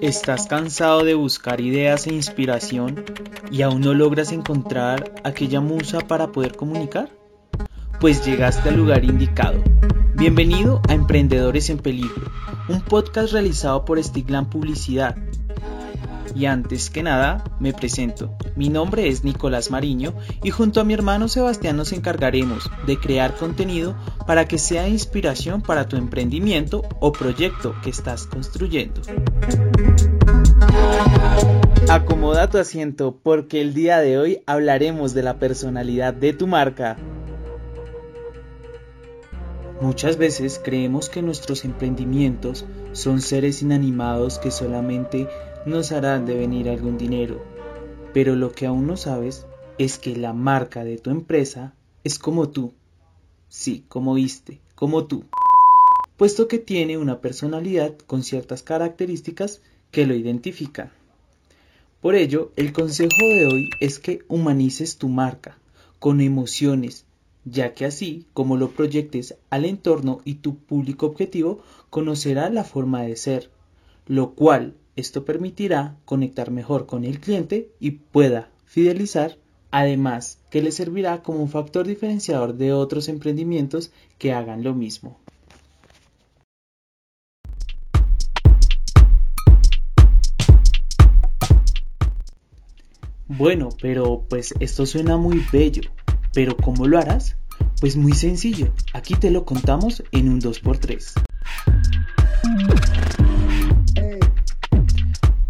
¿Estás cansado de buscar ideas e inspiración y aún no logras encontrar aquella musa para poder comunicar? Pues llegaste al lugar indicado. Bienvenido a Emprendedores en Peligro, un podcast realizado por Stiglan Publicidad. Y antes que nada, me presento. Mi nombre es Nicolás Mariño y junto a mi hermano Sebastián nos encargaremos de crear contenido para que sea inspiración para tu emprendimiento o proyecto que estás construyendo. Acomoda tu asiento porque el día de hoy hablaremos de la personalidad de tu marca. Muchas veces creemos que nuestros emprendimientos son seres inanimados que solamente nos harán devenir algún dinero, pero lo que aún no sabes es que la marca de tu empresa es como tú. Sí, como viste, como tú. Puesto que tiene una personalidad con ciertas características que lo identifican. Por ello, el consejo de hoy es que humanices tu marca con emociones, ya que así como lo proyectes al entorno y tu público objetivo conocerá la forma de ser, lo cual esto permitirá conectar mejor con el cliente y pueda fidelizar, además que le servirá como un factor diferenciador de otros emprendimientos que hagan lo mismo. Bueno, pero pues esto suena muy bello, pero ¿cómo lo harás? Pues muy sencillo, aquí te lo contamos en un 2x3.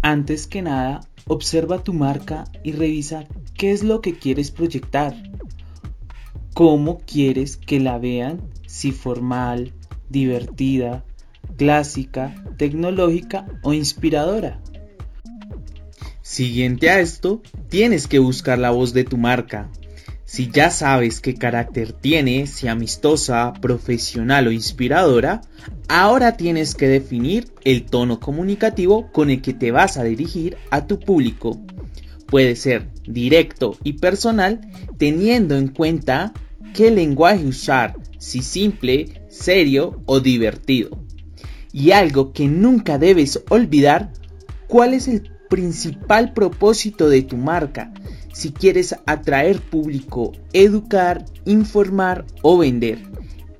Antes que nada, observa tu marca y revisa qué es lo que quieres proyectar. ¿Cómo quieres que la vean? Si formal, divertida, clásica, tecnológica o inspiradora. Siguiente a esto, tienes que buscar la voz de tu marca. Si ya sabes qué carácter tiene, si amistosa, profesional o inspiradora, ahora tienes que definir el tono comunicativo con el que te vas a dirigir a tu público. Puede ser directo y personal teniendo en cuenta qué lenguaje usar, si simple, serio o divertido. Y algo que nunca debes olvidar, cuál es el principal propósito de tu marca si quieres atraer público, educar, informar o vender.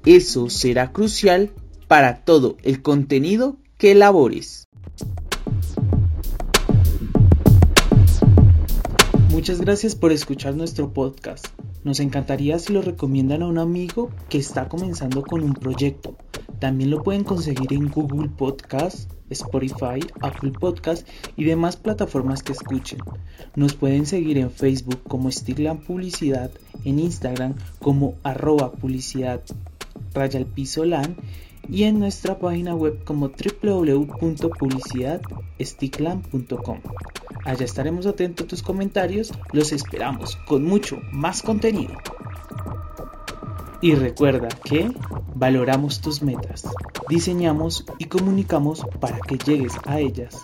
Eso será crucial para todo el contenido que elabores. Muchas gracias por escuchar nuestro podcast. Nos encantaría si lo recomiendan a un amigo que está comenzando con un proyecto. También lo pueden conseguir en Google Podcast, Spotify, Apple Podcast y demás plataformas que escuchen. Nos pueden seguir en Facebook como Stiglan Publicidad, en Instagram como arroba publicidad raya piso y en nuestra página web como www.publicidadsticlan.com. Allá estaremos atentos a tus comentarios, los esperamos con mucho más contenido. Y recuerda que valoramos tus metas, diseñamos y comunicamos para que llegues a ellas.